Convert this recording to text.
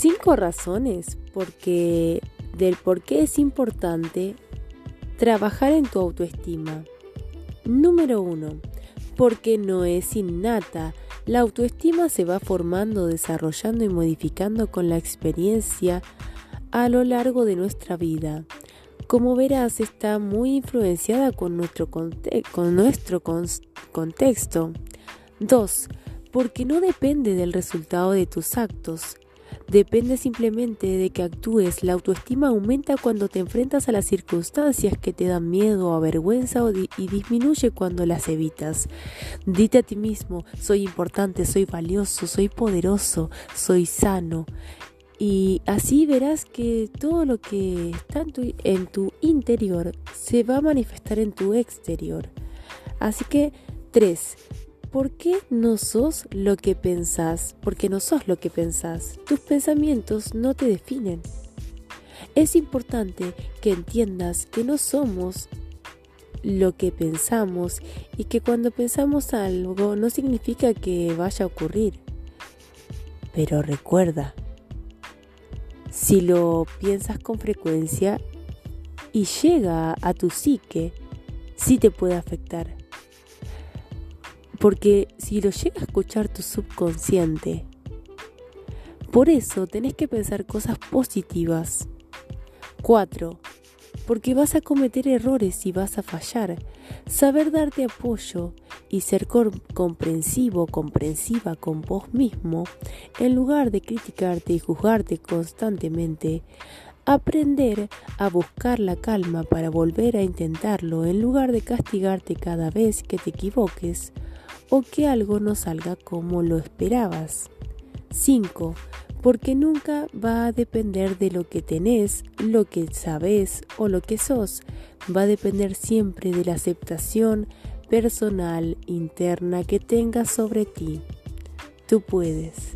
Cinco razones porque del por qué es importante trabajar en tu autoestima. Número uno, porque no es innata. La autoestima se va formando, desarrollando y modificando con la experiencia a lo largo de nuestra vida. Como verás, está muy influenciada con nuestro, con nuestro contexto. 2. Porque no depende del resultado de tus actos. Depende simplemente de que actúes. La autoestima aumenta cuando te enfrentas a las circunstancias que te dan miedo o vergüenza y disminuye cuando las evitas. Dite a ti mismo, soy importante, soy valioso, soy poderoso, soy sano. Y así verás que todo lo que está en tu, interior se va a manifestar en tu exterior. Así que, tres, ¿por qué no sos lo que pensás? Porque no sos lo que pensás. Tus pensamientos no te definen. Es importante que entiendas que no somos lo que pensamos y que cuando pensamos algo no significa que vaya a ocurrir. Pero recuerda, si lo piensas con frecuencia y llega a tu psique, sí te puede afectar. Porque si lo llega a escuchar tu subconsciente, por eso tenés que pensar cosas positivas. 4 porque vas a cometer errores y vas a fallar. Saber darte apoyo y ser comprensivo, comprensiva con vos mismo, en lugar de criticarte y juzgarte constantemente. Aprender a buscar la calma para volver a intentarlo en lugar de castigarte cada vez que te equivoques o que algo no salga como lo esperabas. 5 porque nunca va a depender de lo que tenés, lo que sabes o lo que sos, va a depender siempre de la aceptación personal interna que tengas sobre ti. Tú puedes.